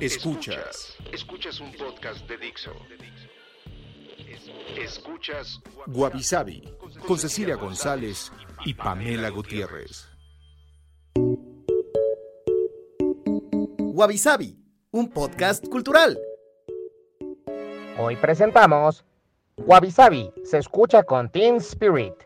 Escuchas. Escuchas un podcast de Dixo. Escuchas Guavisabi con Cecilia González y Pamela Gutiérrez. Wabi un podcast cultural. Hoy presentamos Wabi Sabi, se escucha con Teen Spirit.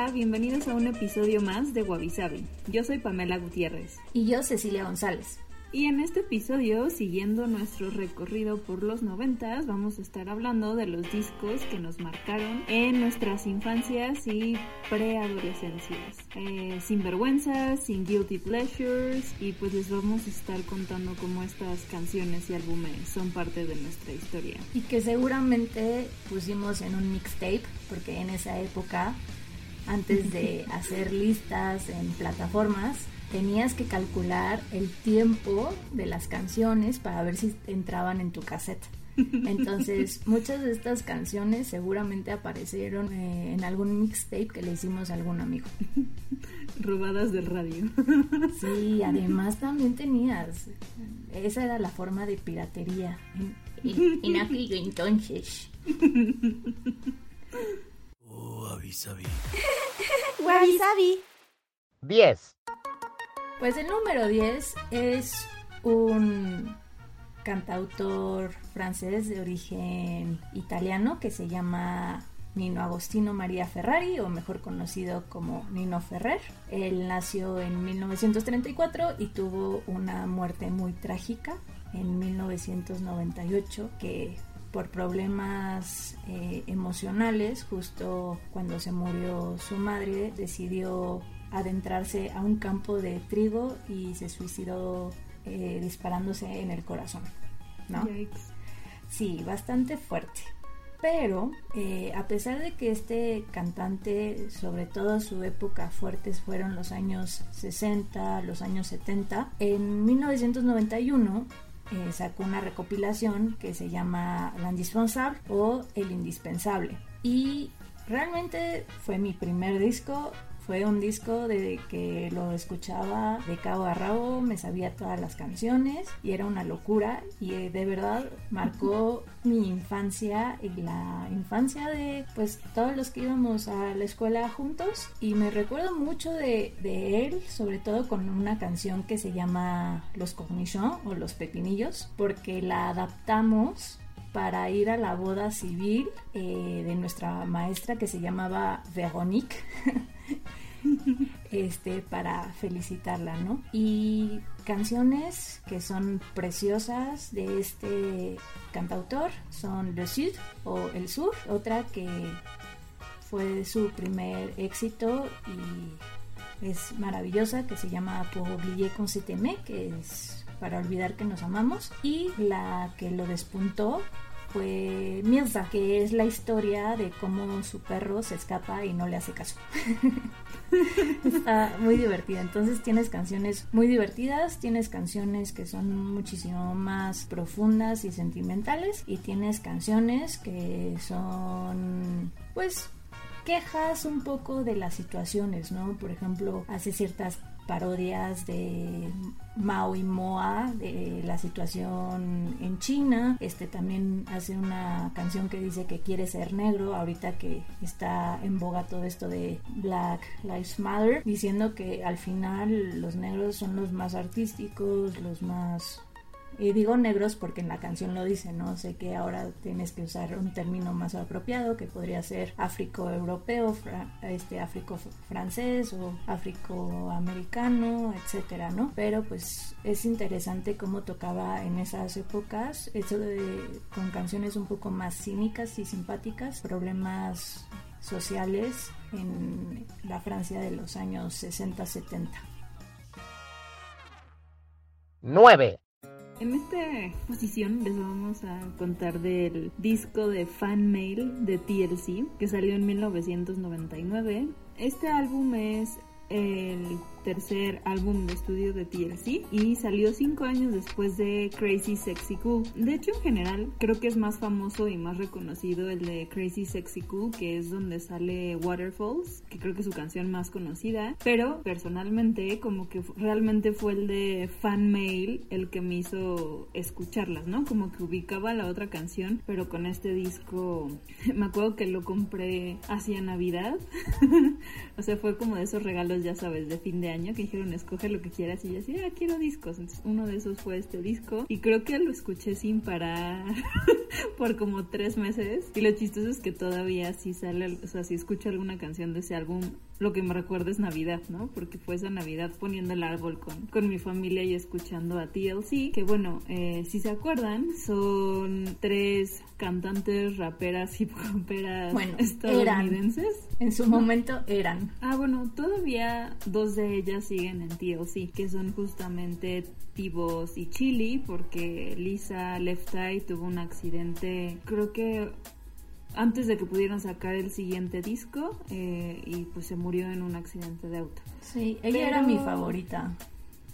Hola, bienvenidos a un episodio más de Wabi Sabi. Yo soy Pamela Gutiérrez. Y yo Cecilia González. Y en este episodio, siguiendo nuestro recorrido por los noventas, vamos a estar hablando de los discos que nos marcaron en nuestras infancias y preadolescencias. Eh, sin vergüenzas, sin guilty pleasures, y pues les vamos a estar contando cómo estas canciones y álbumes son parte de nuestra historia. Y que seguramente pusimos en un mixtape, porque en esa época, antes de hacer listas en plataformas, tenías que calcular el tiempo de las canciones para ver si entraban en tu cassette. Entonces, muchas de estas canciones seguramente aparecieron eh, en algún mixtape que le hicimos a algún amigo. Robadas del radio. Sí, además también tenías. Esa era la forma de piratería en, en aquello entonces. Oh, avisabi. Wabi 10. Pues el número 10 es un cantautor francés de origen italiano que se llama Nino Agostino María Ferrari, o mejor conocido como Nino Ferrer. Él nació en 1934 y tuvo una muerte muy trágica en 1998 que por problemas eh, emocionales, justo cuando se murió su madre, decidió adentrarse a un campo de trigo y se suicidó eh, disparándose en el corazón, ¿no? Sí, bastante fuerte. Pero eh, a pesar de que este cantante, sobre todo su época fuertes fueron los años 60, los años 70, en 1991 eh, sacó una recopilación que se llama L'Indispensable o El Indispensable. Y realmente fue mi primer disco fue un disco de que lo escuchaba de cabo a rabo, me sabía todas las canciones y era una locura y eh, de verdad marcó mi infancia y la infancia de pues todos los que íbamos a la escuela juntos y me recuerdo mucho de, de él, sobre todo con una canción que se llama Los Cornichons o Los Pepinillos, porque la adaptamos para ir a la boda civil eh, de nuestra maestra que se llamaba Veronique. este, para felicitarla, ¿no? Y canciones que son preciosas de este cantautor son Le Sud o El Sur, otra que fue su primer éxito y es maravillosa que se llama Pour oublier con se que es para olvidar que nos amamos y la que lo despuntó fue Mirza, que es la historia de cómo su perro se escapa y no le hace caso. Está muy divertida. Entonces tienes canciones muy divertidas, tienes canciones que son muchísimo más profundas y sentimentales y tienes canciones que son pues quejas un poco de las situaciones, ¿no? Por ejemplo, hace ciertas parodias de Mao y Moa, de la situación en China. Este también hace una canción que dice que quiere ser negro, ahorita que está en boga todo esto de Black Lives Matter, diciendo que al final los negros son los más artísticos, los más Y digo negros porque en la canción lo dice, ¿no? Sé que ahora tienes que usar un término más apropiado que podría ser africo-europeo, este africo-francés o africo-americano, etcétera, ¿no? Pero pues es interesante cómo tocaba en esas épocas, eso de, con canciones un poco más cínicas y simpáticas, problemas sociales en la Francia de los años 60-70. 9. En esta posición les vamos a contar del disco de Fan Mail de TLC que salió en 1999. Este álbum es el tercer álbum de estudio de TLC y salió cinco años después de Crazy Sexy Cool. De hecho, en general, creo que es más famoso y más reconocido el de Crazy Sexy Cool, que es donde sale Waterfalls, que creo que es su canción más conocida. Pero personalmente, como que realmente fue el de Fan Mail el que me hizo escucharlas, ¿no? Como que ubicaba la otra canción, pero con este disco, me acuerdo que lo compré hacia Navidad. o sea, fue como de esos regalos, ya sabes, de fin de año que dijeron escoge lo que quieras y yo así, ah, quiero discos. Entonces uno de esos fue este disco y creo que lo escuché sin parar por como tres meses. Y lo chistoso es que todavía si sale, o sea, si escucho alguna canción de ese álbum, lo que me recuerda es Navidad, ¿no? Porque fue esa Navidad poniendo el árbol con, con mi familia y escuchando a TLC, que bueno, eh, si se acuerdan, son tres cantantes, raperas, hip hoperas bueno, estadounidenses. Eran. En su momento eran. Ah, bueno, todavía dos de ellas siguen en TLC, que son justamente Tibos y Chili, porque Lisa Left Eye tuvo un accidente, creo que antes de que pudieran sacar el siguiente disco eh, y pues se murió en un accidente de auto. Sí, ella era mi favorita.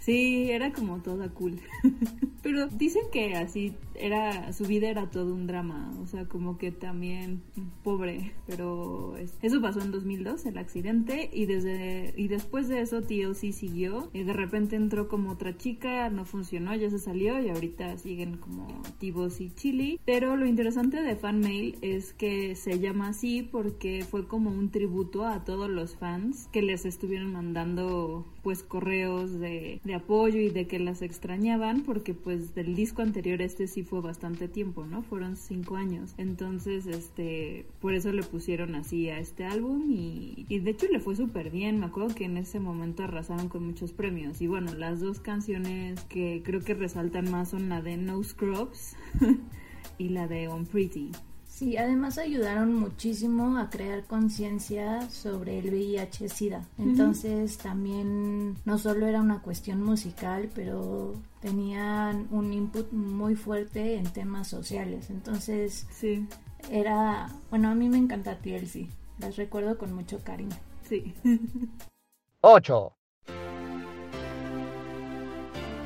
Sí, era como toda cool. Pero dicen que así era, su vida era todo un drama, o sea, como que también pobre, pero eso pasó en 2002, el accidente, y desde, y después de eso TLC siguió, y de repente entró como otra chica, no funcionó, ya se salió, y ahorita siguen como Tibos y Chili, pero lo interesante de Fan Mail es que se llama así porque fue como un tributo a todos los fans que les estuvieron mandando pues correos de, de apoyo y de que las extrañaban, porque pues del disco anterior este sí fue bastante tiempo, ¿no? Fueron cinco años. Entonces, este, por eso le pusieron así a este álbum y, de hecho le fue súper bien. Me acuerdo que en ese momento arrasaron con muchos premios. Y bueno, las dos canciones que creo que resaltan más son la de No Scrubs y la de On Pretty. Sí, además ayudaron muchísimo a crear conciencia sobre el VIH-Sida. Entonces también no solo era una cuestión musical, pero tenían un input muy fuerte en temas sociales. Entonces sí. era, bueno, a mí me encanta TLC. Las recuerdo con mucho cariño. Sí. 8.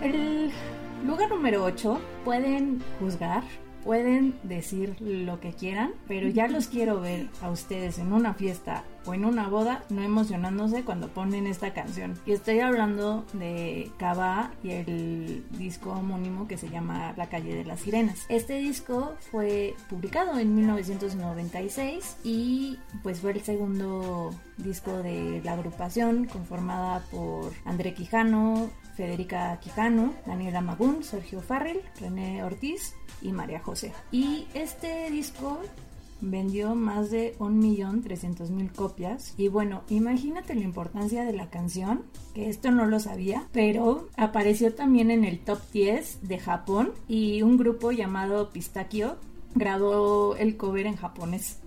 El lugar número 8 pueden juzgar pueden decir lo que quieran, pero ya los quiero ver a ustedes en una fiesta o en una boda no emocionándose cuando ponen esta canción. Y estoy hablando de Cava y el disco homónimo que se llama La calle de las sirenas. Este disco fue publicado en 1996 y pues fue el segundo disco de la agrupación conformada por André Quijano, Federica Quijano, Daniela Magún, Sergio Farrell, René Ortiz y María José. Y este disco vendió más de 1.300.000 copias. Y bueno, imagínate la importancia de la canción, que esto no lo sabía, pero apareció también en el top 10 de Japón y un grupo llamado Pistachio grabó el cover en japonés.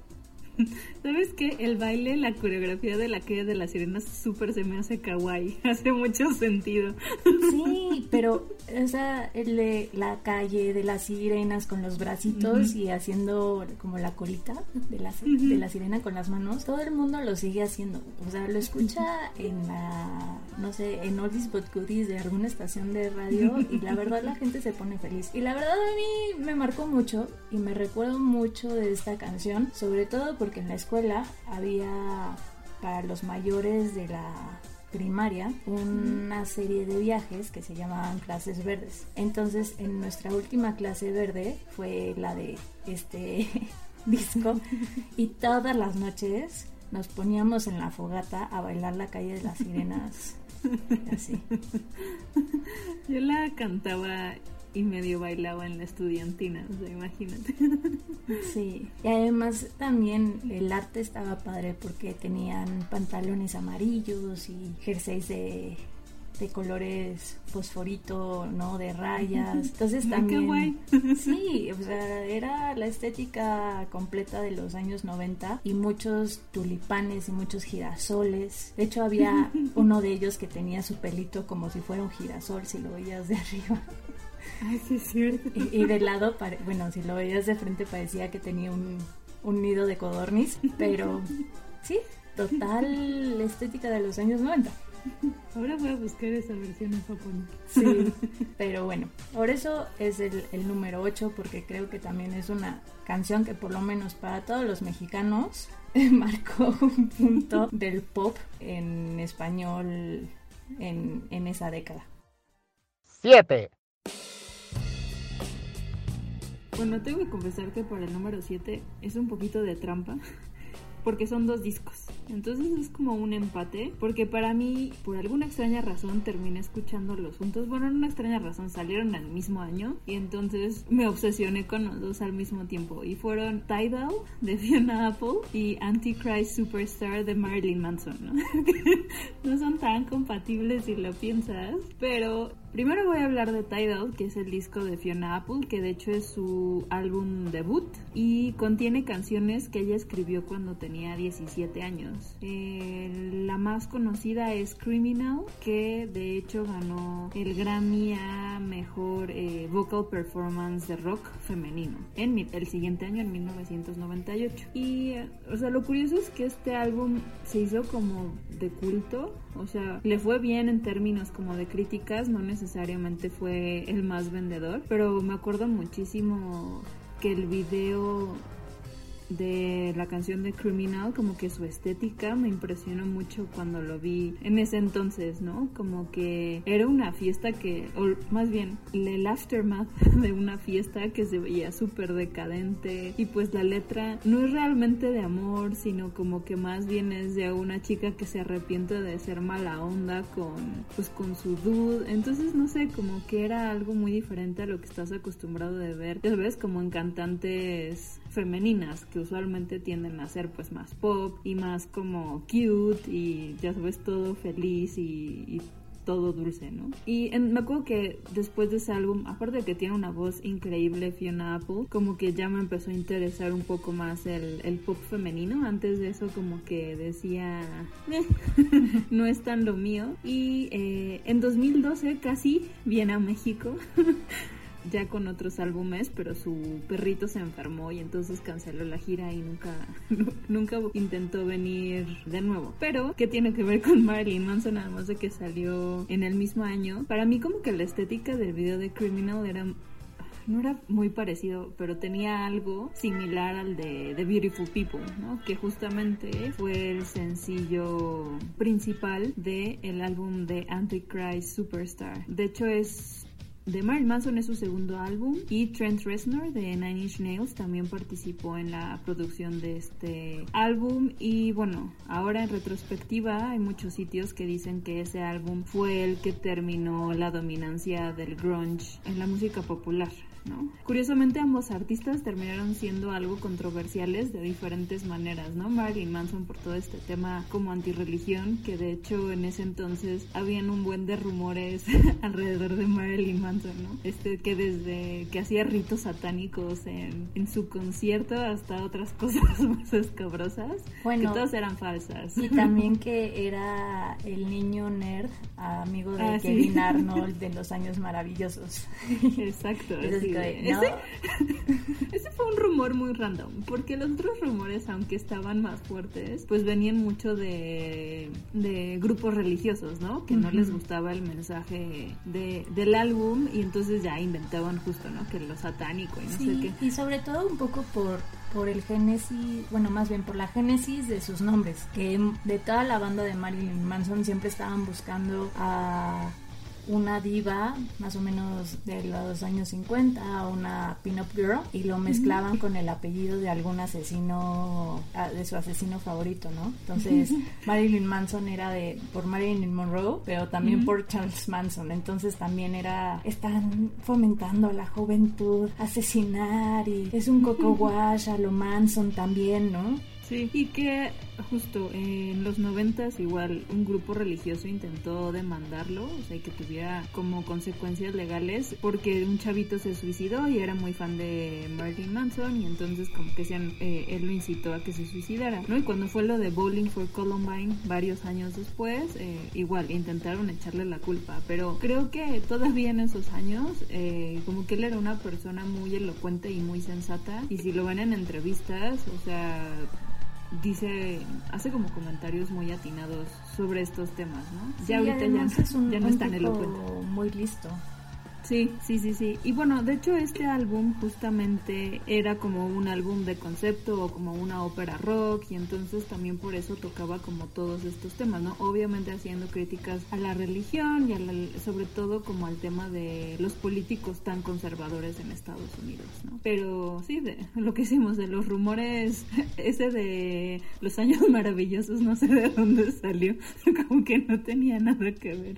¿Sabes qué? El baile, la coreografía de la calle de las sirenas súper se me hace kawaii. Hace mucho sentido. Sí, pero, o sea, el la calle de las sirenas con los bracitos y haciendo como la colita de la, de la sirena con las manos, todo el mundo lo sigue haciendo. O sea, lo escucha en la, no sé, en Oldies But Goodies de alguna estación de radio y la verdad la gente se pone feliz. Y la verdad a mí me marcó mucho y me recuerdo mucho de esta canción, sobre todo porque en la escuela había para los mayores de la primaria una serie de viajes que se llamaban clases verdes. Entonces, en nuestra última clase verde fue la de este disco y todas las noches nos poníamos en la fogata a bailar la calle de las sirenas. Así. Yo la cantaba y medio bailaba en la estudiantina, o sea, imagínate. Sí, y además también el arte estaba padre porque tenían pantalones amarillos y jerseys de de colores fosforito, ¿no? De rayas. Entonces también... Sí, o sea, era la estética completa de los años 90 y muchos tulipanes y muchos girasoles. De hecho había uno de ellos que tenía su pelito como si fuera un girasol si lo veías de arriba. Ay, sí, es cierto. Y, y de lado, bueno, si lo veías de frente parecía que tenía un, un nido de codorniz, pero sí, total estética de los años 90. Ahora voy a buscar esa versión en japonés. Sí, pero bueno, por eso es el, el número 8, porque creo que también es una canción que por lo menos para todos los mexicanos marcó un punto del pop en español en, en esa década. 7. Bueno, tengo que confesar que para el número 7 es un poquito de trampa, porque son dos discos. Entonces es como un empate, porque para mí, por alguna extraña razón, terminé escuchándolos juntos. Bueno, no una extraña razón, salieron al mismo año y entonces me obsesioné con los dos al mismo tiempo. Y fueron Tidal de Fiona Apple y Antichrist Superstar de Marilyn Manson, ¿no? no son tan compatibles si lo piensas, pero Primero voy a hablar de Tidal, que es el disco de Fiona Apple, que de hecho es su álbum debut y contiene canciones que ella escribió cuando tenía 17 años. Eh, la más conocida es Criminal, que de hecho ganó el Grammy a Mejor eh, Vocal Performance de Rock Femenino en el siguiente año, en 1998. Y, o sea, lo curioso es que este álbum se hizo como de culto, o sea, le fue bien en términos como de críticas, no necesariamente fue el más vendedor, pero me acuerdo muchísimo que el video de la canción de Criminal, como que su estética me impresionó mucho cuando lo vi en ese entonces, ¿no? Como que era una fiesta que, o más bien, el aftermath de una fiesta que se veía súper decadente y pues la letra no es realmente de amor, sino como que más bien es de una chica que se arrepiente de ser mala onda con, pues con su dude, entonces no sé, como que era algo muy diferente a lo que estás acostumbrado de ver, ya ves, como en cantantes femeninas que usualmente tienden a ser pues más pop y más como cute y ya sabes todo feliz y, todo dulce, ¿no? Y en- me acuerdo que después de ese álbum, aparte de que tiene una voz increíble Fiona Apple, como que ya me empezó a interesar un poco más el, el pop femenino. Antes de eso como que decía, "Eh, no es tan lo mío. Y eh, en 2012 casi viene a México. ya con otros álbumes, pero su perrito se enfermó y entonces canceló la gira y nunca, nunca intentó venir de nuevo. Pero, ¿qué tiene que ver con Marilyn Manson? Además de que salió en el mismo año. Para mí como que la estética del video de Criminal era no era muy parecido, pero tenía algo similar al de The Beautiful People, ¿no? Que justamente fue el sencillo principal del el álbum de Antichrist Superstar. De hecho es de Marilyn Manson es su segundo álbum y Trent Reznor de Nine Inch Nails también participó en la producción de este álbum y bueno, ahora en retrospectiva hay muchos sitios que dicen que ese álbum fue el que terminó la dominancia del grunge en la música popular. ¿No? Curiosamente ambos artistas terminaron siendo algo controversiales de diferentes maneras, ¿no? Marilyn Manson por todo este tema como antirreligión, que de hecho en ese entonces habían un buen de rumores alrededor de Marilyn Manson, ¿no? Este que desde que hacía ritos satánicos en, en su concierto hasta otras cosas más escabrosas, Bueno. que todas eran falsas. Y también que era el niño nerd, amigo de Ah, sí. Kevin Arnold de los años maravillosos. Exacto. Es ese, ese fue un rumor muy random, porque los otros rumores, aunque estaban más fuertes, pues venían mucho de, de grupos religiosos, ¿no? Que no les gustaba el mensaje de, del álbum y entonces ya inventaban justo, ¿no? Que lo satánico y no sé qué. y sobre todo un poco por, por el génesis, bueno, más bien por la génesis de sus nombres, que de toda la banda de Marilyn Manson siempre estaban buscando a una diva más o menos de los años 50, una pin-up girl, y lo mezclaban con el apellido de algún asesino, ah, de su asesino favorito, ¿no? Entonces, Marilyn Manson era de por Marilyn Monroe, pero también por Charles Manson. Entonces también era, están fomentando a la juventud, asesinar y es un coco wash a lo Manson también, ¿no? Sí, y que justo en los noventas igual un grupo religioso intentó demandarlo, o sea, que tuviera como consecuencias legales porque un chavito se suicidó y era muy fan de Marilyn Manson y entonces como que decían, eh, él lo incitó a que se suicidara, ¿no? Y cuando fue lo de Bowling for Columbine varios años después, eh, igual intentaron echarle la culpa, pero creo que todavía en esos años eh, como que él era una persona muy elocuente y muy sensata y si lo ven en entrevistas, o sea dice, hace como comentarios muy atinados sobre estos temas, ¿no? ya ahorita ya, ya no es tan elocuente. Muy listo. Sí, sí, sí, sí. Y bueno, de hecho este álbum justamente era como un álbum de concepto o como una ópera rock y entonces también por eso tocaba como todos estos temas, ¿no? Obviamente haciendo críticas a la religión y sobre todo como al tema de los políticos tan conservadores en Estados Unidos, ¿no? Pero sí, de lo que hicimos de los rumores, ese de los años maravillosos, no sé de dónde salió, como que no tenía nada que ver.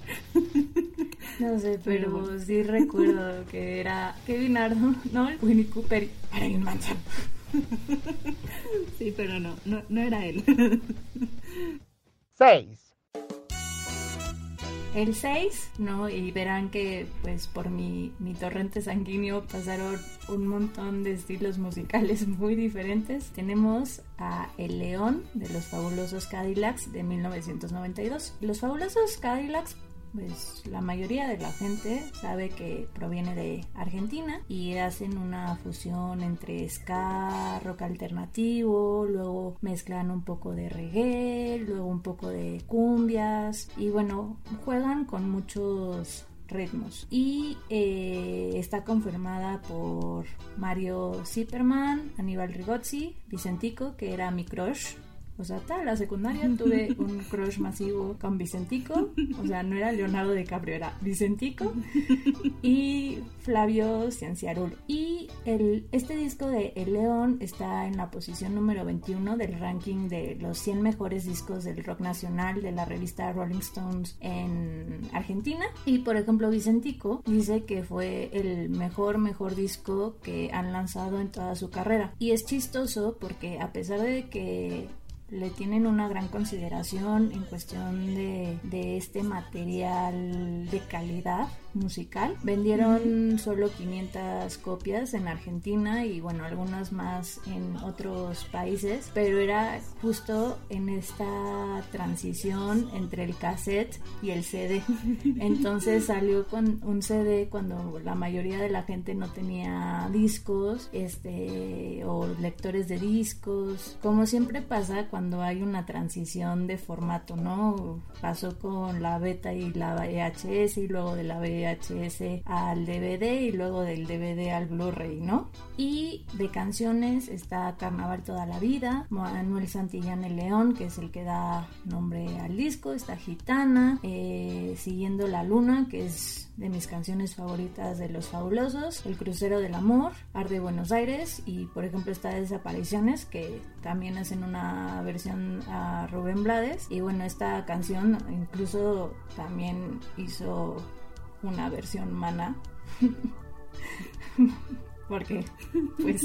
No sé, pero, sí recuerdo que era Kevin Arnold, ¿no? Winnie Cooper y Marilyn Manson. Sí, pero no, no, no era él. 6. El 6, ¿no? Y verán que pues por mi, mi torrente sanguíneo pasaron un montón de estilos musicales muy diferentes. Tenemos a El León de los Fabulosos Cadillacs de 1992. Los Fabulosos Cadillacs pues la mayoría de la gente sabe que proviene de Argentina y hacen una fusión entre ska, rock alternativo, luego mezclan un poco de reggae, luego un poco de cumbias y bueno, juegan con muchos ritmos. Y eh, está confirmada por Mario Zipperman, Aníbal Rigozzi, Vicentico, que era mi crush o sea, hasta la secundaria tuve un crush masivo con Vicentico. O sea, no era Leonardo DiCaprio, era Vicentico. Y Flavio Cienciarul. Y el, este disco de El León está en la posición número 21 del ranking de los 100 mejores discos del rock nacional de la revista Rolling Stones en Argentina. Y por ejemplo, Vicentico dice que fue el mejor, mejor disco que han lanzado en toda su carrera. Y es chistoso porque a pesar de que le tienen una gran consideración en cuestión de, de este material de calidad musical. Vendieron solo 500 copias en Argentina y bueno, algunas más en otros países, pero era justo en esta transición entre el cassette y el CD. Entonces salió con un CD cuando la mayoría de la gente no tenía discos, este o lectores de discos, como siempre pasa cuando hay una transición de formato, ¿no? Pasó con la beta y la VHS y luego de la VHS VHS al DVD y luego del DVD al Blu-ray, ¿no? Y de canciones está Carnaval toda la vida, Manuel Santillán el León, que es el que da nombre al disco, está Gitana, eh, Siguiendo la Luna, que es de mis canciones favoritas de Los Fabulosos, El Crucero del Amor, Arde Buenos Aires y por ejemplo está Desapariciones, que también hacen una versión a Rubén Blades. Y bueno, esta canción incluso también hizo una versión mana. Porque pues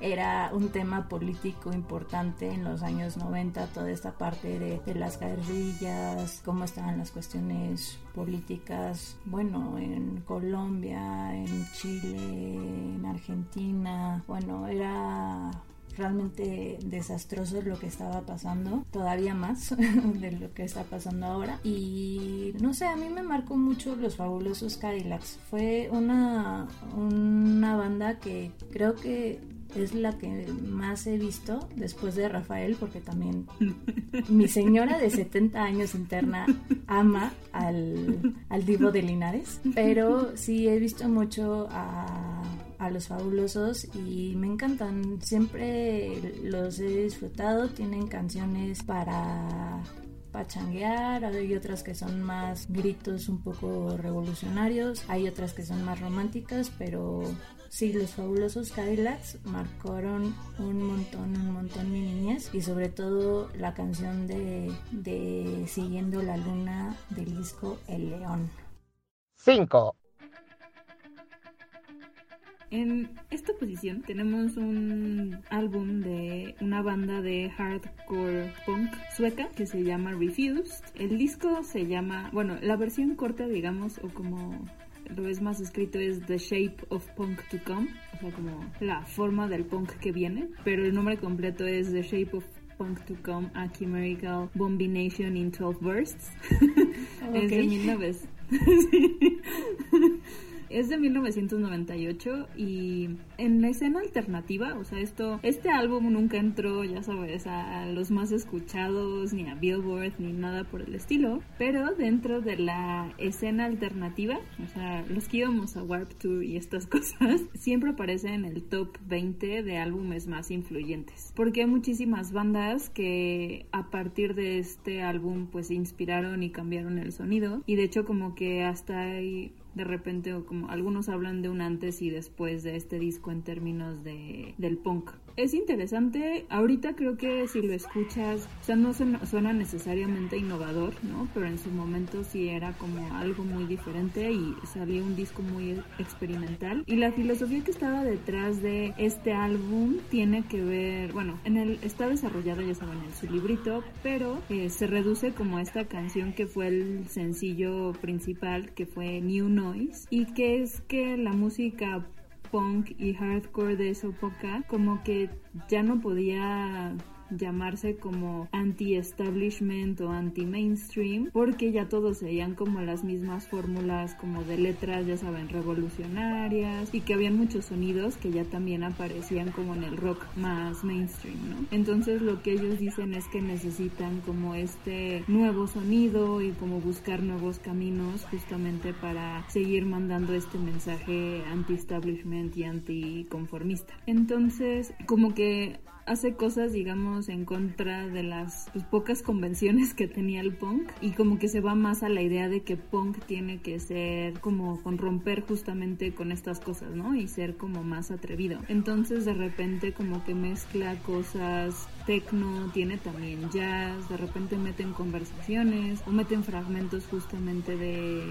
era un tema político importante en los años 90, toda esta parte de, de, las guerrillas, cómo estaban las cuestiones políticas, bueno, en Colombia, en Chile, en Argentina, bueno, era realmente desastroso lo que estaba pasando, todavía más de lo que está pasando ahora. Y no sé, a mí me marcó mucho los fabulosos Cadillacs. Fue una, una banda que creo que es la que más he visto después de Rafael, porque también mi señora de 70 años interna ama al, al Divo de Linares, pero sí he visto mucho a a los fabulosos y me encantan. Siempre los he disfrutado. Tienen canciones para pachanguear, hay otras que son más gritos un poco revolucionarios, hay otras que son más románticas, pero sí, los fabulosos Cadillacs marcaron un montón, un montón mi niñez y sobre todo la canción de, de Siguiendo la Luna del disco El León. 5. En esta posición tenemos un álbum de una banda de hardcore punk sueca que se llama Refused. El disco se llama, bueno, la versión corta, digamos, o como lo es más escrito es The Shape of Punk to Come, o sea, como la forma del punk que viene, pero el nombre completo es The Shape of Punk to Come, a Chimerical Bombination in 12 Bursts. es de 1900. Es de 1998 y en la escena alternativa, o sea, esto, este álbum nunca entró, ya sabes, a los más escuchados, ni a Billboard, ni nada por el estilo, pero dentro de la escena alternativa, o sea, los que íbamos a Warp Tour y estas cosas, siempre aparece en el top 20 de álbumes más influyentes, porque hay muchísimas bandas que a partir de este álbum pues inspiraron y cambiaron el sonido y de hecho como que hasta hay de repente o como algunos hablan de un antes y después de este disco en términos de del punk. Es interesante, ahorita creo que si lo escuchas, o sea, no suena, necesariamente innovador, ¿no? Pero en su momento sí era como algo muy diferente y salió un disco muy experimental. Y la filosofía que estaba detrás de este álbum tiene que ver, bueno, en el está desarrollado ya saben en su librito, pero eh, se reduce como esta canción que fue el sencillo principal, que fue New Noise, y que es que la música punk y hardcore de esa época como que ya no podía llamarse como anti-establishment o anti-mainstream, porque ya todos veían como las mismas fórmulas como de letras, ya saben, revolucionarias, y que habían muchos sonidos que ya también aparecían como en el rock más mainstream, ¿no? Entonces lo que ellos dicen es que necesitan como este nuevo sonido y como buscar nuevos caminos justamente para seguir mandando este mensaje anti-establishment y anti-conformista. Entonces, como que hace cosas, digamos, en contra de las pues, pocas convenciones que tenía el punk y como que se va más a la idea de que punk tiene que ser como con romper justamente con estas cosas, ¿no? Y ser como más atrevido. Entonces de repente como que mezcla cosas techno, tiene también jazz, de repente meten conversaciones o meten fragmentos justamente de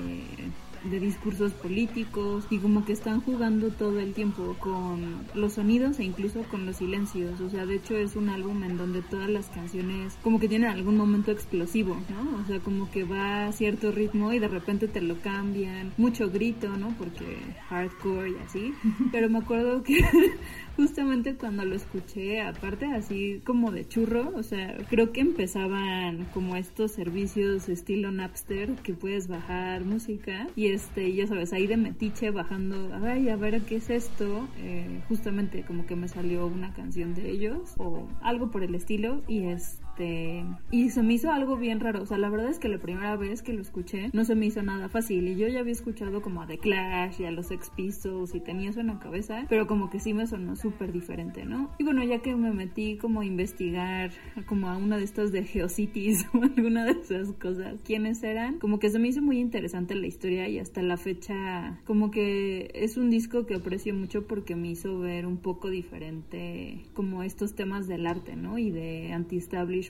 de discursos políticos y como que están jugando todo el tiempo con los sonidos e incluso con los silencios. O sea, de hecho es un álbum en donde todas las canciones como que tienen algún momento explosivo, ¿no? O sea, como que va a cierto ritmo y de repente te lo cambian. Mucho grito, ¿no? Porque hardcore y así. Pero me acuerdo que justamente cuando lo escuché, aparte así como de churro, o sea, creo que empezaban como estos servicios estilo Napster que puedes bajar música este, ya sabes, ahí de metiche bajando, ay, a ver qué es esto, eh, justamente como que me salió una canción de ellos o algo por el estilo y es este, y se me hizo algo bien raro. O sea, la verdad es que la primera vez que lo escuché no se me hizo nada fácil. Y yo ya había escuchado como a The Clash y a los Ex Pistols y tenía eso en la cabeza, pero como que sí me sonó súper diferente, ¿no? Y bueno, ya que me metí como a investigar como a una de estas de Geocities o alguna de esas cosas, quiénes eran, como que se me hizo muy interesante la historia y hasta la fecha, como que es un disco que aprecio mucho porque me hizo ver un poco diferente como estos temas del arte, ¿no? Y de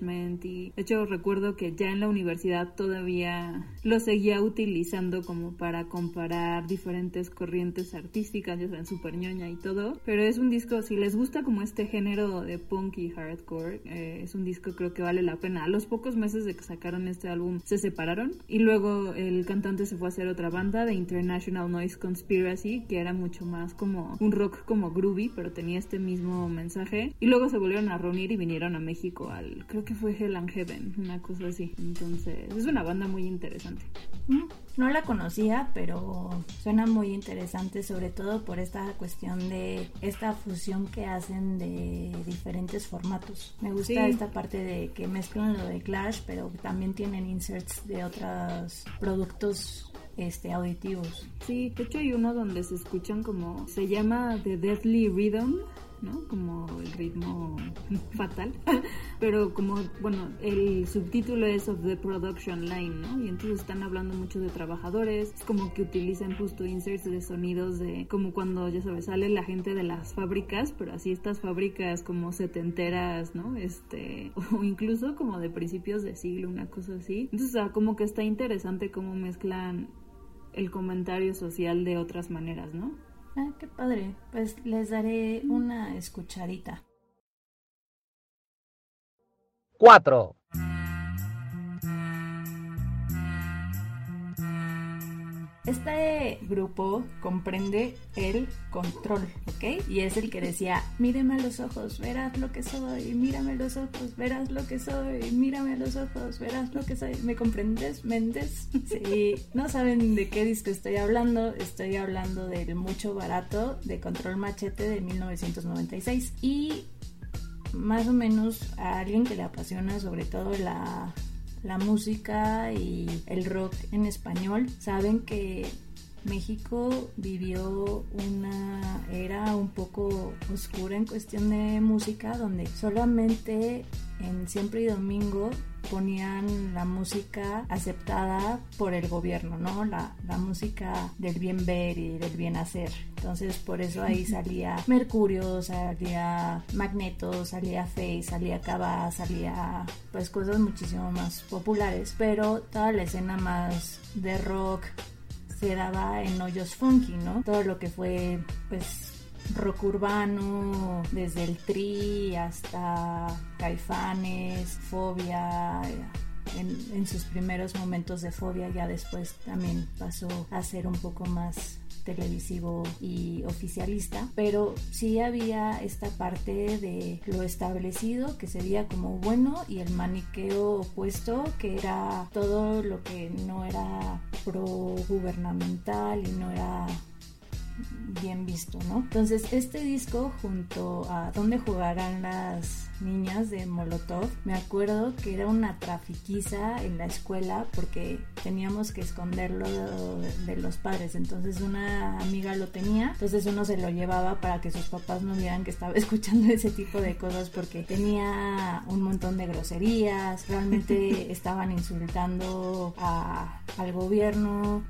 y de hecho recuerdo que ya en la universidad todavía lo seguía utilizando como para comparar diferentes corrientes artísticas, ya saben, super ñoña y todo, pero es un disco, si les gusta como este género de punk y hardcore, eh, es un disco creo que vale la pena. A los pocos meses de que sacaron este álbum se separaron y luego el cantante se fue a hacer otra banda de International Noise Conspiracy, que era mucho más como un rock como groovy, pero tenía este mismo mensaje y luego se volvieron a reunir y vinieron a México al creo que fue Hell and Heaven, una cosa así. Entonces, es una banda muy interesante. No la conocía, pero suena muy interesante, sobre todo por esta cuestión de esta fusión que hacen de diferentes formatos. Me gusta esta parte de que mezclan lo de Clash, pero también tienen inserts de otros productos este auditivos. Sí, de hecho hay uno donde se escuchan como se llama The Deadly Rhythm ¿no? Como el ritmo fatal, pero como, bueno, el subtítulo es of the production line, ¿no? Y entonces están hablando mucho de trabajadores, es como que utilizan justo inserts de sonidos de, como cuando, ya sabes, sale la gente de las fábricas, pero así estas fábricas como setenteras, ¿no? Este, o incluso como de principios de siglo, una cosa así. Entonces, como que está interesante cómo mezclan el comentario social de otras maneras, ¿no? Ah, qué padre. Pues les daré una escuchadita. 4. Este grupo comprende el control, ¿ok? Y es el que decía, míreme a los ojos, verás lo que soy, mírame a los ojos, verás lo que soy, mírame a los ojos, verás lo que soy. ¿Me comprendes, Méndez? Si no saben de qué disco estoy hablando, estoy hablando del mucho barato de Control Machete de 1996. Y más o menos a alguien que le apasiona sobre todo la la música y el rock en español, saben que México vivió una era un poco oscura en cuestión de música, donde solamente en Siempre y Domingo ponían la música aceptada por el gobierno, ¿no? La, la, música del bien ver y del bien hacer. Entonces, por eso ahí salía Mercurio, salía Magneto, salía Face, salía Cava, salía pues cosas muchísimo más populares, pero toda la escena más de rock se daba en hoyos funky, ¿no? Todo lo que fue pues rock urbano, desde el tri hasta caifanes, fobia. En, en, sus primeros momentos de fobia ya después también pasó a ser un poco más televisivo y oficialista, pero sí había esta parte de lo establecido que sería como bueno y el maniqueo opuesto que era todo lo que no era pro gubernamental y no era bien visto, ¿no? Entonces este disco junto a Donde jugarán las niñas de Molotov, me acuerdo que era una trafiquiza en la escuela porque teníamos que esconderlo de, los padres, entonces una amiga lo tenía, entonces uno se lo llevaba para que sus papás no vieran que estaba escuchando ese tipo de cosas porque tenía un montón de groserías, realmente estaban insultando al gobierno,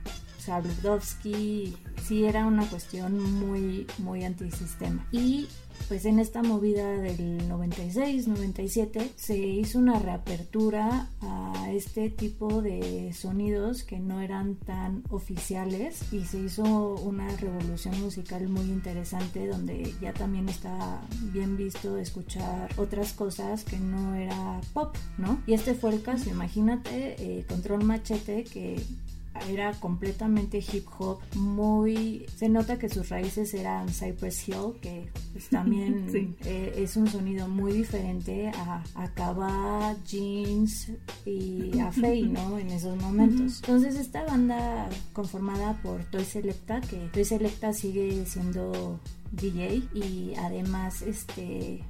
Ludowski, sí era una cuestión muy, muy antisistema. Y pues en esta movida del 96, 97 se hizo una reapertura a este tipo de sonidos que no eran tan oficiales y se hizo una revolución musical muy interesante donde ya también está bien visto escuchar otras cosas que no era pop, ¿no? Y este fue el caso, imagínate eh, Control Machete que era completamente hip hop, muy... Se nota que sus raíces eran Cypress Hill, que pues, también eh, es un sonido muy diferente a, a Jeans y a Faye, ¿no? En esos momentos. Entonces esta banda conformada por Toy Selecta, que Toy Selecta sigue siendo DJ y además este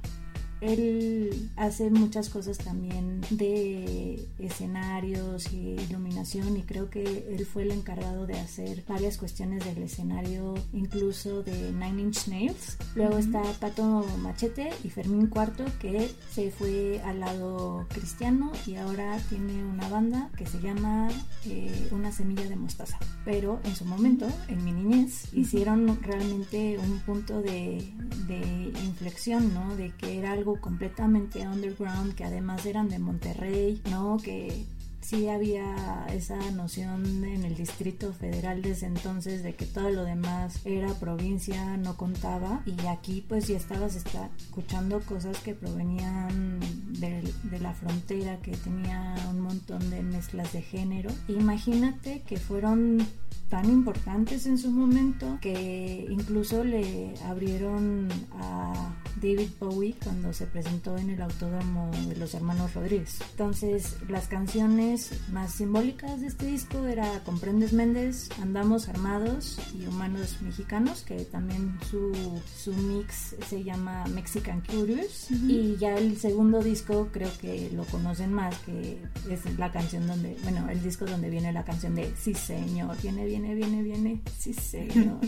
él hace muchas cosas también de escenarios y iluminación y creo que él fue el encargado de hacer varias cuestiones del escenario, incluso de Nine Inch Nails. Luego está Pato Machete y Fermín Cuarto que se fue al lado cristiano y ahora tiene una banda que se llama eh, Una Semilla de Mostaza. Pero en su momento, en mi niñez, hicieron realmente un punto de, de inflexión, ¿no? De que era algo completamente underground, que además eran de Monterrey, ¿no? Que sí había esa noción en el Distrito Federal desde entonces de que todo lo demás era provincia, no contaba y aquí pues ya estabas escuchando cosas que provenían de, de, la frontera, que tenía un montón de mezclas de género. Imagínate que fueron tan importantes en su momento que incluso le abrieron a David Bowie cuando se presentó en el autódromo de los hermanos Rodríguez. Entonces, las canciones más simbólicas de este disco era Comprendes Méndez, Andamos Armados y Humanos Mexicanos, que también su, su mix se llama Mexican Curious. Y ya el segundo disco creo que lo conocen más, que es la canción donde, bueno, el disco donde viene la canción de Sí Señor, viene, viene, viene, viene, Sí Señor.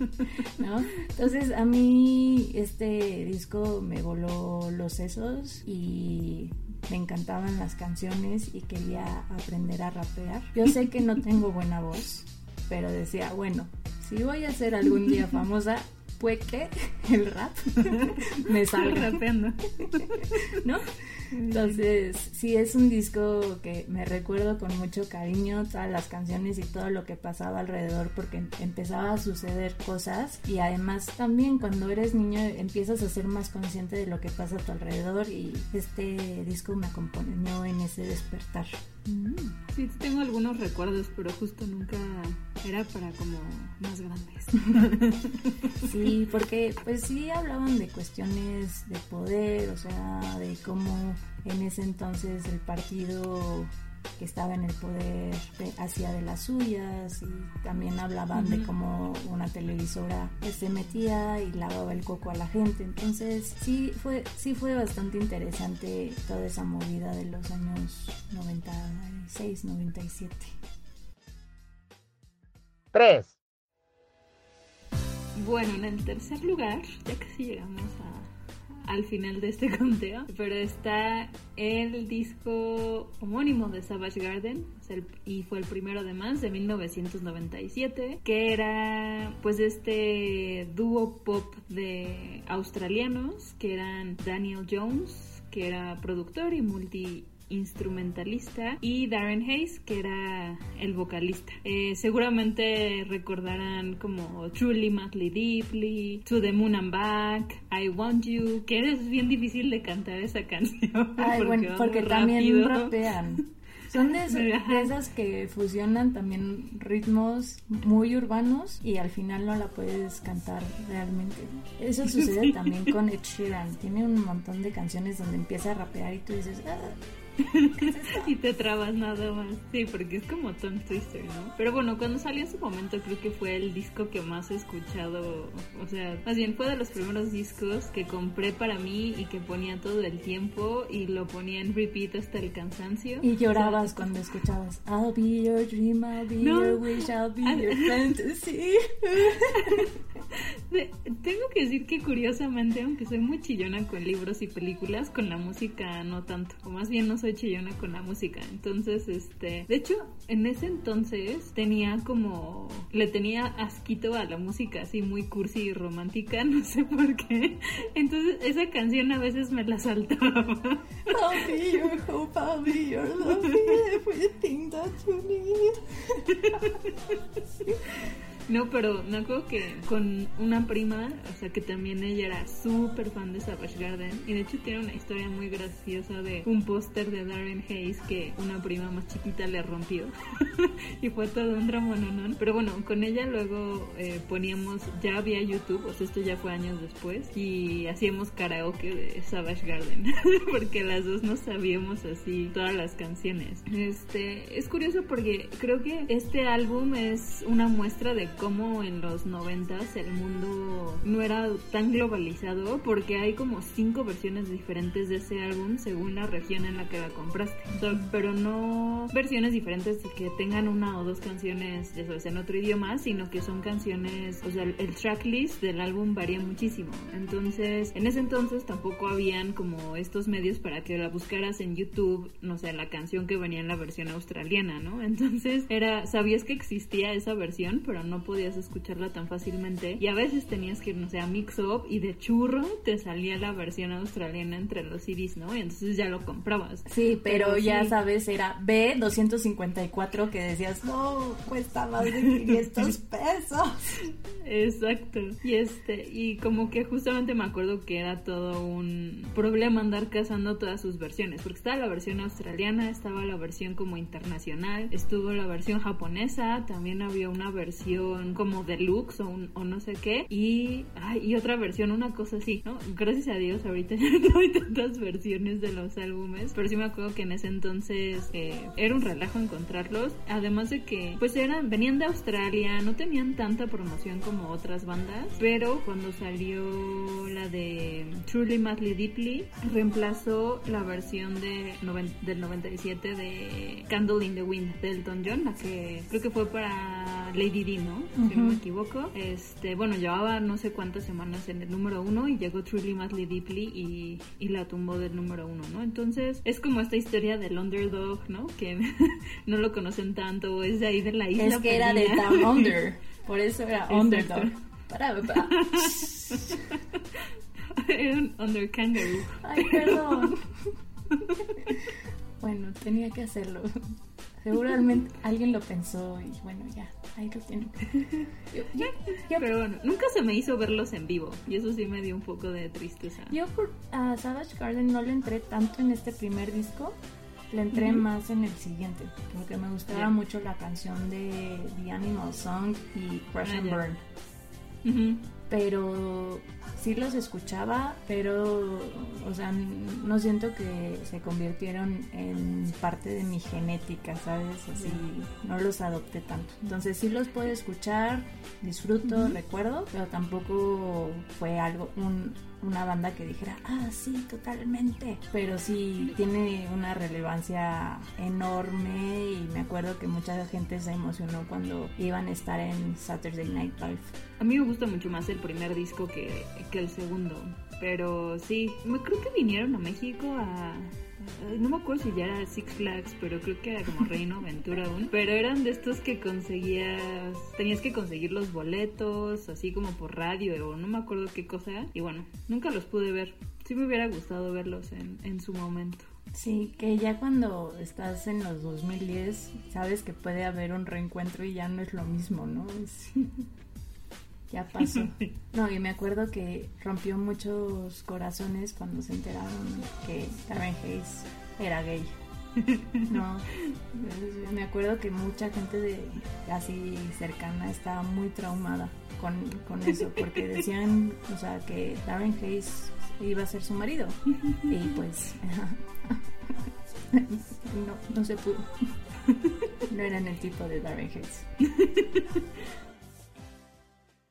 ¿No? Entonces, a mí este disco me voló los sesos y me encantaban las canciones y quería aprender a rapear. Yo sé que no tengo buena voz, pero decía, bueno, si voy a ser algún día famosa, pues que el rap me salga rapeando. ¿No? Entonces, sí, es un disco que me recuerdo con mucho cariño, todas las canciones y todo lo que pasaba alrededor, porque empezaba a suceder cosas y además también cuando eres niño empiezas a ser más consciente de lo que pasa a tu alrededor y este disco me acompañó en ese despertar. Mm, sí, tengo algunos recuerdos, pero justo nunca era para como más grandes. Sí, porque pues sí hablaban de cuestiones de poder, o sea, de cómo en ese entonces el partido que estaba en el poder hacía de las suyas y también hablaban de cómo una televisora se metía y lavaba el coco a la gente. Entonces sí fue, sí fue bastante interesante toda esa movida de los años 96, 97. 3. Bueno, en el tercer lugar, ya casi llegamos a, al final de este conteo, pero está el disco homónimo de Savage Garden, y fue el primero de más de 1997, que era pues este dúo pop de australianos, que eran Daniel Jones, que era productor y multi instrumentalista y Darren Hayes que era el vocalista. Eh, seguramente recordarán como Truly Madly Deeply To the Moon and Back I Want You que es bien difícil de cantar esa canción Ay, porque, bueno, porque también rapean. Son de, esas que fusionan también ritmos muy urbanos y al final no la puedes cantar realmente. Eso sucede también con Ed Sheeran. Tiene un montón de canciones donde empieza a rapear y tú dices, ah, y te trabas nada más. Sí, porque es como Tom Twister, ¿no? Pero bueno, cuando salió en su momento creo que fue el disco que más he escuchado. O sea, más bien fue de los primeros discos que compré para mí y que ponía todo el tiempo y lo ponía en repeat hasta el cansancio. Y llorabas cuando escuchabas I'll be your dream, I'll be your wish, I'll be your fantasy. Tengo que decir que curiosamente, aunque soy muy chillona con libros y películas, con la música no tanto. O más bien no soy chillona con la música. Entonces, este, de hecho, en ese entonces tenía como, le tenía asquito a la música así muy cursi y romántica, no sé por qué. Entonces, esa canción a veces me la saltaba. I'll be your hope, I'll be your love, everything that you need. No, pero me acuerdo que con una prima, o sea, que también ella era súper fan de Savage Garden. Y de hecho tiene una historia muy graciosa de un póster de Darren Hayes que una prima más chiquita le rompió. y fue todo un drama, ¿no? Pero bueno, con ella luego eh, poníamos, ya había YouTube, o sea, esto ya fue años después. Y hacíamos karaoke de Savage Garden. porque las dos no sabíamos así todas las canciones. Este, es curioso porque creo que este álbum es una muestra de cómo en los noventas el mundo no era tan globalizado porque hay como cinco versiones diferentes de ese álbum según la región en la que la compraste. pero no versiones diferentes que tengan una o dos canciones, ya sabes, en otro idioma, sino que son canciones, o sea, el tracklist del álbum varía muchísimo. Entonces, en ese entonces tampoco habían como estos medios para que la buscaras en YouTube, no sé, la canción que venía en la versión australiana, ¿no? Entonces, era, sabías que existía esa versión, pero no podías escucharla tan fácilmente y a veces tenías que ir, no sé, a Mix Up y de churro te salía la versión australiana entre los CDs, ¿no? Y entonces ya lo comprabas. Sí, pero, ya sabes, era B254 que decías, no, cuesta más de 500 pesos. Exacto. Y este, y como que justamente me acuerdo que era todo un problema andar cazando todas sus versiones, porque estaba la versión australiana, estaba la versión como internacional, estuvo la versión japonesa, también había una versión como deluxe o, o no sé qué y, y otra versión, una cosa así, ¿no? Gracias a Dios ahorita no hay tantas versiones de los álbumes, pero sí me acuerdo que en ese entonces eh, era un relajo encontrarlos, además de que pues eran, venían de Australia, no tenían tanta promoción como otras bandas, pero cuando salió la de Truly Madly Deeply, reemplazó la versión de del 97 de Candle in the Wind de Elton John, la que creo que fue para Lady D, ¿no? Si no me equivoco. Este, bueno, llevaba no sé cuántas semanas en el número uno y llegó Truly Madly Deeply y, y la tumbó del número uno, ¿no? Entonces es como esta historia del underdog, ¿no? Que no lo conocen tanto, es de ahí de la isla. Es que era de Down Under, por eso era underdog. Para, para. era un under kangaroo. Ay, perdón. bueno, tenía que hacerlo. Seguramente alguien lo pensó y bueno, ya, ahí lo tienen. Yo, yo, yo- Pero bueno, nunca se me hizo verlos en vivo y eso sí me dio un poco de tristeza. yo por a Savage Garden no le entré tanto en este primer disco, le entré más en el siguiente, porque me gustaba mucho la canción de The Animal Song y Crash Ah, and ya. Burn. Pero sí los escuchaba, pero, o sea, no siento que se convirtieron en parte de mi genética, ¿sabes? Así, no los adopté tanto. Entonces sí los puedo escuchar, disfruto, recuerdo, pero tampoco fue algo, un, una banda que dijera, ah, sí, totalmente. Pero sí tiene una relevancia enorme y me acuerdo que mucha gente se emocionó cuando iban a estar en Saturday Night Live. A mí me gusta mucho más el primer disco que, que el segundo. Pero sí, me creo que vinieron a México a... No me acuerdo si ya era Six Flags, pero creo que era como Reino Aventura aún. Pero eran de estos que conseguías, tenías que conseguir los boletos, así como por radio o no me acuerdo qué cosa. Y bueno, nunca los pude ver. Sí me hubiera gustado verlos en, en su momento. Sí, que ya cuando estás en los 2010 sabes que puede haber un reencuentro y ya no es lo mismo, ¿no? Es- ya pasó. No, y me acuerdo que rompió muchos corazones cuando se enteraron que Darren Hayes era gay. No, me acuerdo que mucha gente de así cercana estaba muy traumada con, con eso, porque decían, o sea, que Darren Hayes iba a ser su marido. Y pues no, no se pudo. No eran el tipo de Darren Hayes.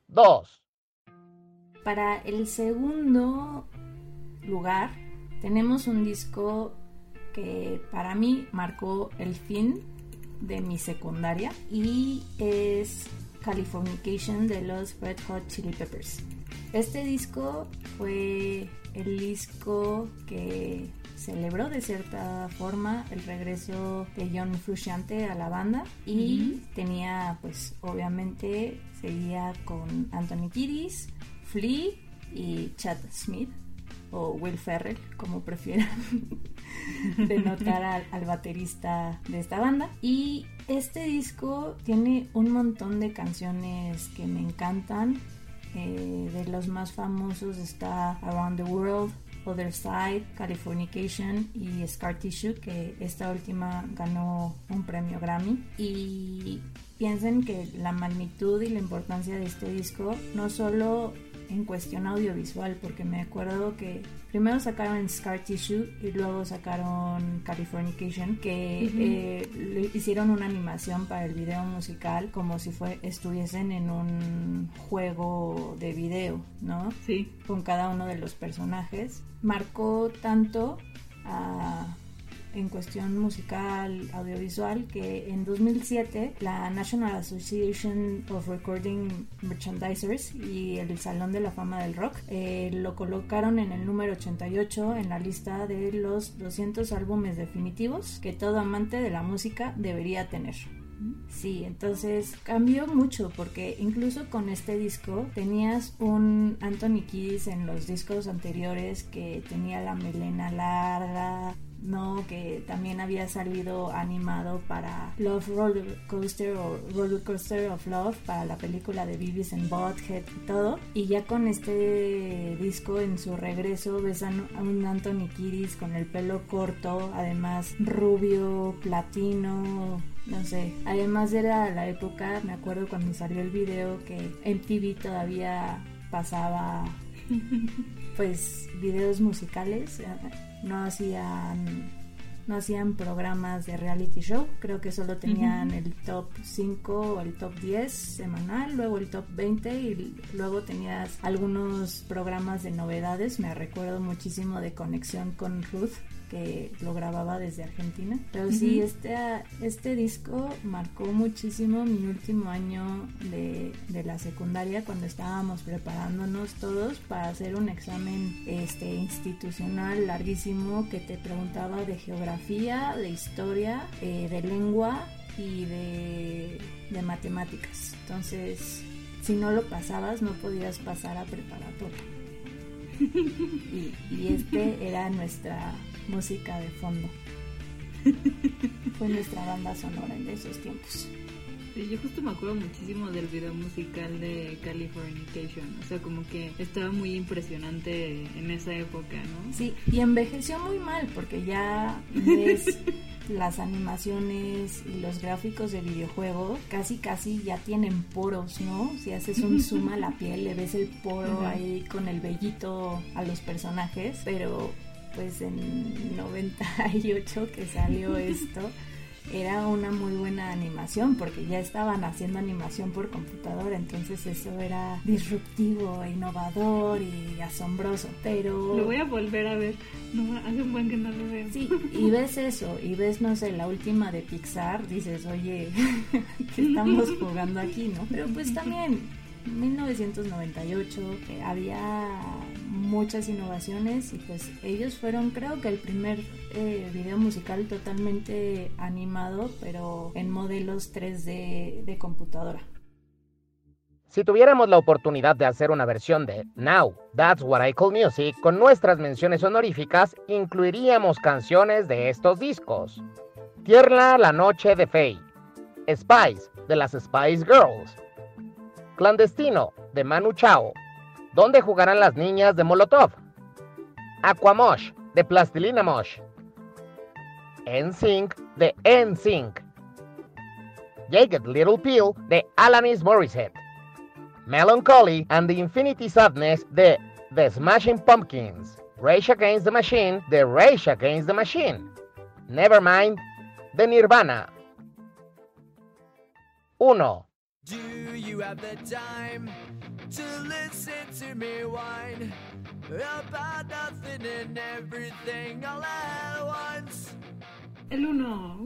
2, Para el segundo lugar, tenemos un disco que para mí marcó el fin de mi secundaria y es Californication de los Red Hot Chili Peppers. Este disco fue el disco que celebró de cierta forma el regreso de John Frusciante a la banda y tenía pues obviamente seguía con Anthony Kiddis, Flea y Chad Smith o Will Ferrell como prefieran denotar al, al baterista de esta banda. Y este disco tiene un montón de canciones que me encantan. Eh, de los más famosos está Around the World, Other Side, Californication y Scar Tissue, que esta última ganó un premio Grammy. Y piensen que la magnitud y la importancia de este disco no solo en cuestión audiovisual, porque me acuerdo que primero sacaron Scar Tissue y luego sacaron Californication, que eh, le hicieron una animación para el video musical como si fue, estuviesen en un juego de video, ¿no? Sí. con cada uno de los personajes. Marcó tanto ah, en cuestión musical, audiovisual, que en 2007 la National Association of Recording Merchandisers y el Salón de la Fama del Rock eh, lo colocaron en el número 88 en la lista de los 200 álbumes definitivos que todo amante de la música debería tener. Sí, entonces cambió mucho porque incluso con este disco tenías un Anthony Kiddis en los discos anteriores que tenía la melena larga, no, que también había salido animado para Love Roller Coaster o Roller Coaster of Love para la película de Beavis and Butthead y todo. Y ya con este disco en su regreso ves a un Anthony Kiddis con el pelo corto, además rubio, platino, no sé. Además era la época, me acuerdo cuando salió el video que MTV todavía pasaba pues videos musicales, no hacían no hacían programas de reality show, creo que solo tenían el top 5 o el top 10 semanal, luego el top 20 y luego tenías algunos programas de novedades, me recuerdo muchísimo de conexión con Ruth que lo grababa desde Argentina. Pero sí, este, este disco marcó muchísimo mi último año de, de, la secundaria cuando estábamos preparándonos todos para hacer un examen este, institucional larguísimo que te preguntaba de geografía, de historia, eh, de lengua y de, de matemáticas. Entonces, si no lo pasabas, no podías pasar a preparatoria. Y, y, este era nuestra música de fondo. Fue nuestra banda sonora en esos tiempos. Sí, yo justo me acuerdo muchísimo del video musical de Californication, o sea, como que estaba muy impresionante en esa época, ¿no? Sí, y envejeció muy mal porque ya ves las animaciones y los gráficos de videojuegos casi casi ya tienen poros, ¿no? Si haces un zoom a la piel, le ves el poro ahí con el vellito a los personajes, pero pues en 98 que salió esto, era una muy buena animación porque ya estaban haciendo animación por computadora, entonces eso era disruptivo, innovador y asombroso, pero... Lo voy a volver a ver, no, hace un buen que no lo veo. Sí, y ves eso, y ves, no sé, la última de Pixar, dices, oye, ¿qué estamos jugando aquí, no? Pero pues también, 1998, eh, había muchas innovaciones y pues ellos fueron creo que el primer eh, video musical totalmente animado pero en modelos 3D de computadora. Si tuviéramos la oportunidad de hacer una versión de Now, That's What I Call Music con nuestras menciones honoríficas, incluiríamos canciones de estos discos. Tierra la noche de Faye, Spice de las Spice Girls, Clandestino de Manu Chao, ¿Dónde jugarán las niñas de Molotov? Aquamosh de Plastilina Mosh. NSYNC de NSYNC. Jagged Little Pill de Alanis Morissette. Melancholy and the Infinity Sadness de The Smashing Pumpkins. Rage Against the Machine de Rage Against the Machine. Nevermind de Nirvana. 1. To listen to me whine about nothing and everything all at once? El uno.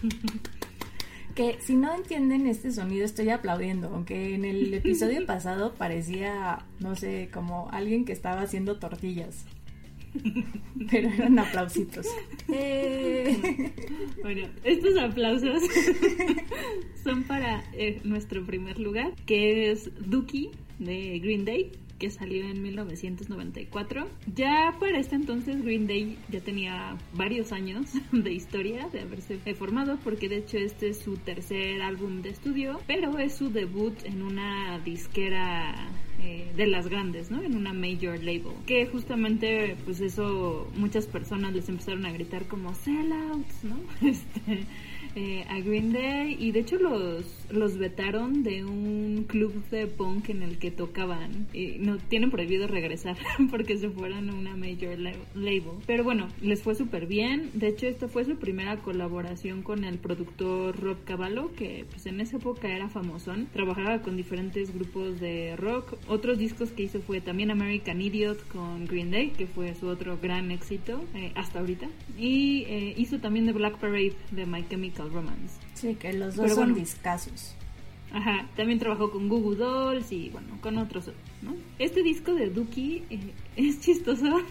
que si no entienden este sonido estoy aplaudiendo, aunque en el episodio pasado parecía, no sé, como alguien que estaba haciendo tortillas. Pero eran aplausitos. Eh. Bueno, estos aplausos son para eh, nuestro primer lugar, que es Dookie de Green Day que salió en 1994. Ya para este entonces Green Day ya tenía varios años de historia de haberse formado porque de hecho este es su tercer álbum de estudio, pero es su debut en una disquera eh, de las grandes, ¿no? En una major label. Que justamente, pues eso, muchas personas les empezaron a gritar como sellouts, ¿no? Este, eh, a Green Day y de hecho los, los vetaron de un club de punk en el que tocaban y no tienen prohibido regresar porque se fueron a una major label. Pero bueno, les fue súper bien. De hecho, esta fue su primera colaboración con el productor Rob Cavallo, que pues en esa época era famosón. Trabajaba con diferentes grupos de rock. Otros discos que hizo fue también American Idiot con Green Day, que fue su otro gran éxito eh, hasta ahorita. Y eh, hizo también The Black Parade de My Chemical Romance. Sí, que los dos son discasos. Ajá, también trabajó con Google Dolls y bueno, con otros, ¿no? Este disco de Dookie eh, es chistoso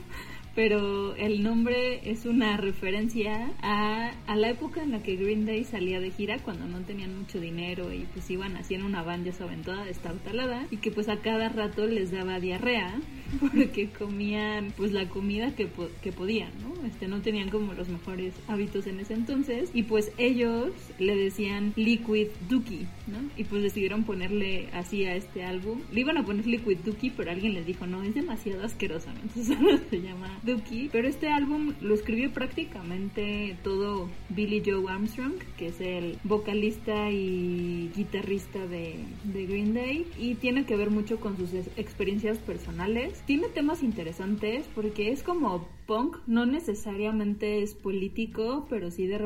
pero el nombre es una referencia a, a, la época en la que Green Day salía de gira cuando no tenían mucho dinero y pues iban haciendo una banda ya saben toda destartalada y que pues a cada rato les daba diarrea porque comían pues la comida que, que podían, ¿no? Este, no tenían como los mejores hábitos en ese entonces y pues ellos le decían Liquid Dookie, ¿no? Y pues decidieron ponerle así a este álbum. Le iban a poner Liquid Dookie, pero alguien les dijo, no, es demasiado asqueroso, entonces solo se llama pero este álbum lo escribió prácticamente todo Billy Joe Armstrong, que es el vocalista y guitarrista de Green Day, y tiene que ver mucho con sus experiencias personales. Tiene temas interesantes porque es como punk no necesariamente es político, pero sí de,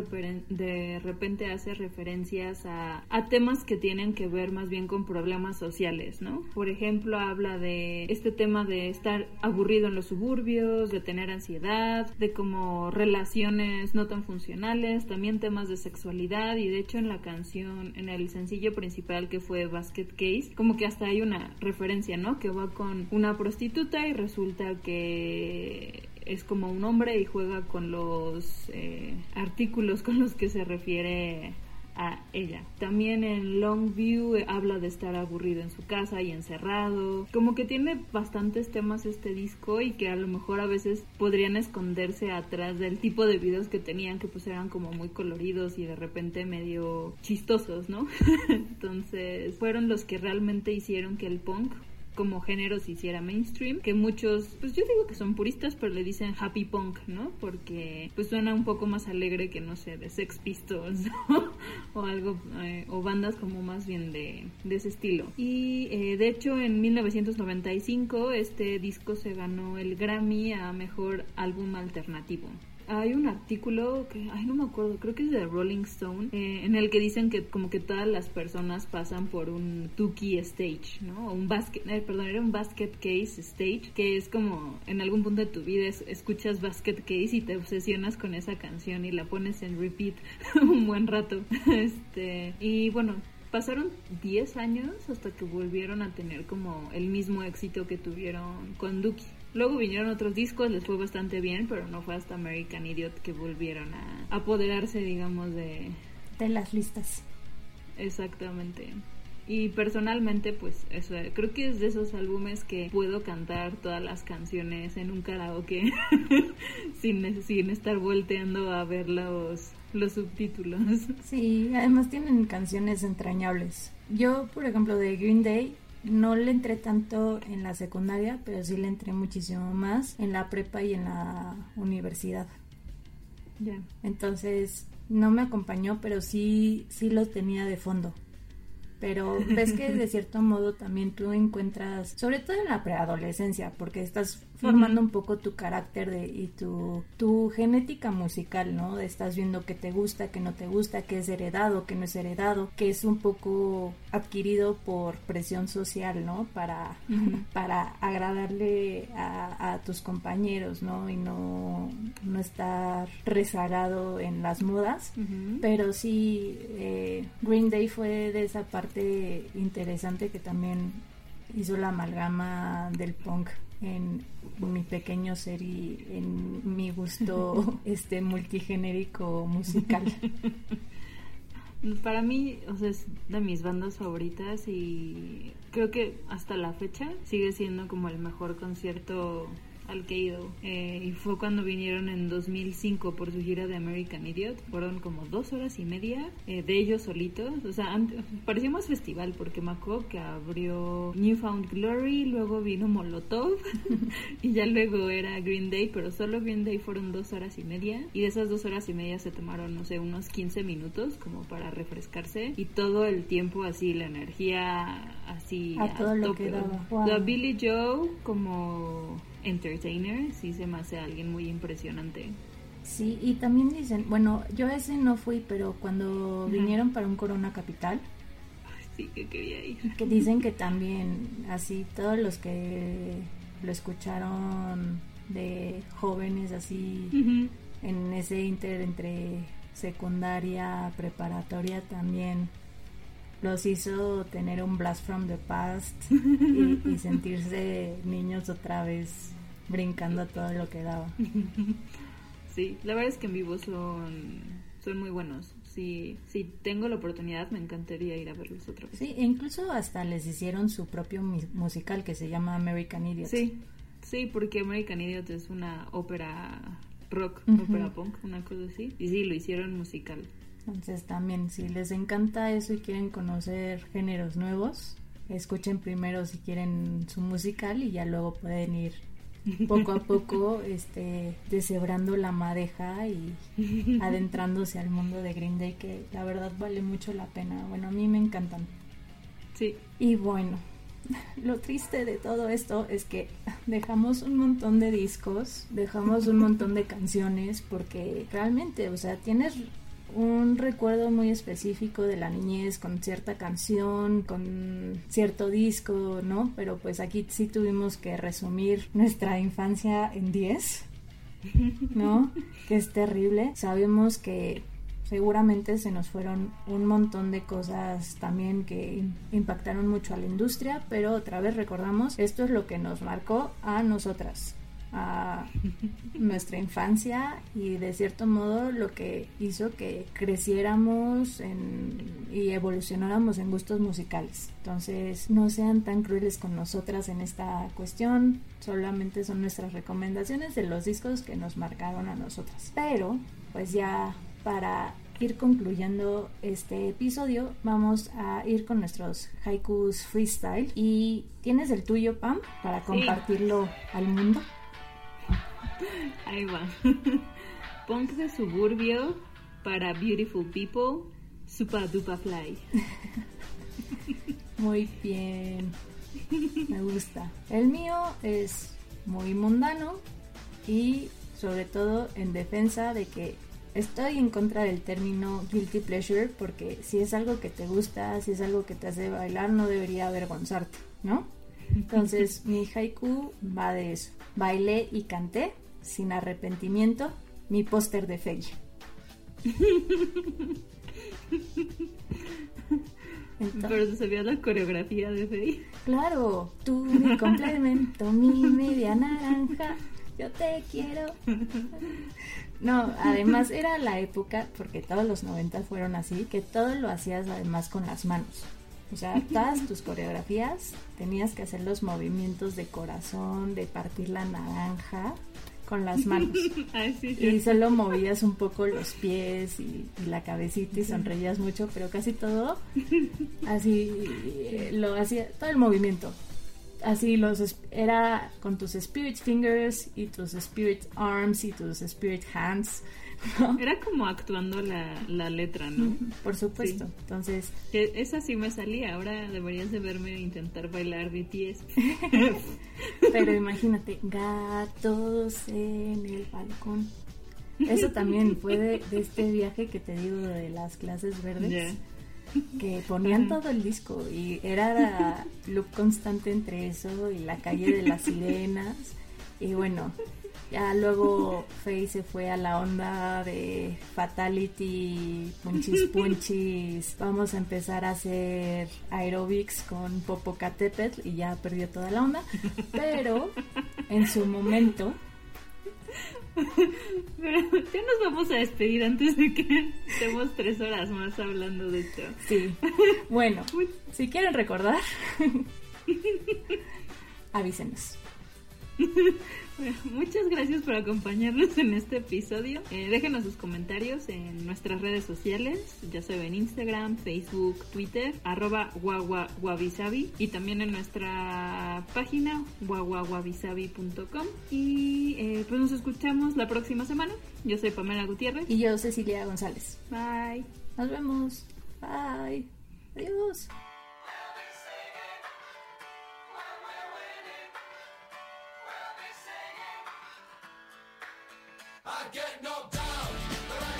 de repente hace referencias a, a, temas que tienen que ver más bien con problemas sociales, ¿no? Por ejemplo, habla de este tema de estar aburrido en los suburbios, de tener ansiedad, de como relaciones no tan funcionales, también temas de sexualidad y de hecho en la canción, en el sencillo principal que fue Basket Case, como que hasta hay una referencia, ¿no? Que va con una prostituta y resulta que es como un hombre y juega con los eh, artículos con los que se refiere a ella. También en Longview eh, habla de estar aburrido en su casa y encerrado. Como que tiene bastantes temas este disco y que a lo mejor a veces podrían esconderse atrás del tipo de videos que tenían que pues eran como muy coloridos y de repente medio chistosos, ¿no? Entonces fueron los que realmente hicieron que el punk como género se hiciera mainstream, que muchos, pues yo digo que son puristas, pero le dicen happy punk, ¿no? Porque pues suena un poco más alegre que, no sé, de Sex Pistols o algo, eh, o bandas como más bien de, de ese estilo. Y eh, de hecho en 1995 este disco se ganó el Grammy a Mejor Álbum Alternativo hay un artículo que, ay, no me acuerdo, creo que es de Rolling Stone, eh, en el que dicen que como que todas las personas pasan por un Tuki stage, ¿no? Un basket, eh, perdón, era un basket case stage, que es como en algún punto de tu vida escuchas basket case y te obsesionas con esa canción y la pones en repeat un buen rato. este, y bueno, pasaron 10 años hasta que volvieron a tener como el mismo éxito que tuvieron con Duki. Luego vinieron otros discos, les fue bastante bien, pero no fue hasta American Idiot que volvieron a apoderarse, digamos, de... De las listas. Exactamente. Y personalmente, pues eso, creo que es de esos álbumes que puedo cantar todas las canciones en un karaoke sin, sin estar volteando a ver los, los subtítulos. Sí, además tienen canciones entrañables. Yo, por ejemplo, de Green Day, no le entré tanto en la secundaria, pero sí le entré muchísimo más en la prepa y en la universidad. Ya. Entonces, no me acompañó, pero sí, sí lo tenía de fondo pero ves que de cierto modo también tú encuentras, sobre todo en la preadolescencia, porque estás formando un poco tu carácter de, y tu, tu genética musical, ¿no? Estás viendo qué te gusta, qué no te gusta, qué es heredado, qué no es heredado, que es un poco adquirido por presión social, ¿no? Para, para agradarle a, tus compañeros, ¿no? Y no, no estar rezagado en las modas. Pero sí, eh, Green Day fue de esa parte interesante que también hizo la amalgama del punk en mi pequeño ser y en mi gusto este multigenérico musical. Para mí, o sea, es de mis bandas favoritas y creo que hasta la fecha sigue siendo como el mejor concierto al ido. Eh, y fue cuando vinieron en 2005 por su gira de American Idiot. Fueron como dos horas y media eh, de ellos solitos. O sea, parecía más festival porque me que abrió Newfound Glory, luego vino Molotov y ya luego era Green Day, pero solo Green Day fueron dos horas y media. Y de esas dos horas y media se tomaron, no sé, unos 15 minutos como para refrescarse. Y todo el tiempo así, la energía así a, todo lo que daba. Billy Joe como entertainer, sí se me hace alguien muy impresionante. Sí, y también dicen, bueno, yo ese no fui, pero cuando vinieron para un Corona Capital, sí que quería ir. Que dicen que también, así, todos los que lo escucharon de jóvenes, así, en ese inter entre secundaria, preparatoria, también los hizo tener un blast from the past y, sentirse niños otra vez brincando a todo lo que daba. Sí, la verdad es que en vivo son, son muy buenos. Si, si tengo la oportunidad, me encantaría ir a verlos otra vez. Sí, e incluso hasta les hicieron su propio musical que se llama American Idiot. Sí, sí, porque American Idiot es una ópera rock, ópera punk, una cosa así. Y sí, lo hicieron musical. Entonces también si les encanta eso y quieren conocer géneros nuevos, escuchen primero si quieren su musical y ya luego pueden ir poco a poco este deshebrando la madeja y adentrándose al mundo de Green Day que la verdad vale mucho la pena. Bueno, a mí me encantan. Sí. Y bueno, lo triste de todo esto es que dejamos un montón de discos, dejamos un montón de canciones, porque realmente, o sea, tienes un recuerdo muy específico de la niñez con cierta canción, con cierto disco, ¿no? Pero pues aquí sí tuvimos que resumir nuestra infancia en 10, ¿no? Que es terrible. Sabemos que seguramente se nos fueron un montón de cosas también que impactaron mucho a la industria, pero otra vez recordamos, esto es lo que nos marcó a nosotras, a nuestra infancia y de cierto modo lo que hizo que creciéramos y evolucionáramos en gustos musicales. Entonces no sean tan crueles con nosotras en esta cuestión, solamente son nuestras recomendaciones de los discos que nos marcaron a nosotras. Pero pues ya para ir concluyendo este episodio, vamos a ir con nuestros haikus freestyle. ¿Y tienes el tuyo, Pam, para compartirlo al mundo? Ahí va. Punk de suburbio para beautiful people, super duper fly. Muy bien. Me gusta. El mío es muy mundano y sobre todo en defensa de que estoy en contra del término guilty pleasure porque si es algo que te gusta, si es algo que te hace bailar, no debería avergonzarte, ¿no? Entonces mi haiku va de eso. Bailé y canté sin arrepentimiento mi póster de Fey. Pero se vio la coreografía de Fey. Claro, tú mi complemento, mi media naranja, yo te quiero. No, además era la época, porque todos los 90 fueron así, que todo lo hacías además con las manos. O sea, todas tus coreografías tenías que hacer los movimientos de corazón, de partir la naranja con las manos. y solo movías un poco los pies y, la cabecita y sonreías mucho, pero casi todo así eh, lo hacía, todo el movimiento así los era con tus spirit fingers y tus spirit arms y tus spirit hands. Era como actuando la, letra, ¿no? Por supuesto. Entonces, esa sí me salía. Ahora deberías de verme intentar bailar BTS. Pero imagínate, gatos en el balcón. Eso también fue de, este viaje que te digo de las clases verdes que ponían todo el disco y era loop constante entre eso y la calle de las sirenas y bueno ya luego Faye se fue a la onda de Fatality, punchis punchis, vamos a empezar a hacer aerobics con Popocatépetl y ya perdió toda la onda, pero en su momento pero ya nos vamos a despedir antes de que estemos tres horas más hablando de esto. Sí. Bueno, si quieren recordar, avísenos. muchas gracias por acompañarnos en este episodio. Eh, déjenos sus comentarios en nuestras redes sociales, ya sea en Instagram, Facebook, Twitter, arroba guaguaguabisabi y también en nuestra página guaguaguabisabi.com y eh, pues nos escuchamos la próxima semana. Yo soy Pamela Gutiérrez. Y yo Cecilia González. Bye. Nos vemos. Bye. Adiós. I get knocked down.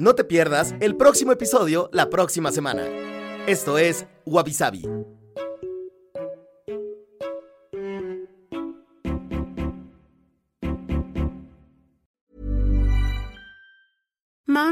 No te pierdas el próximo episodio la próxima semana. Esto es Wabi Sabi.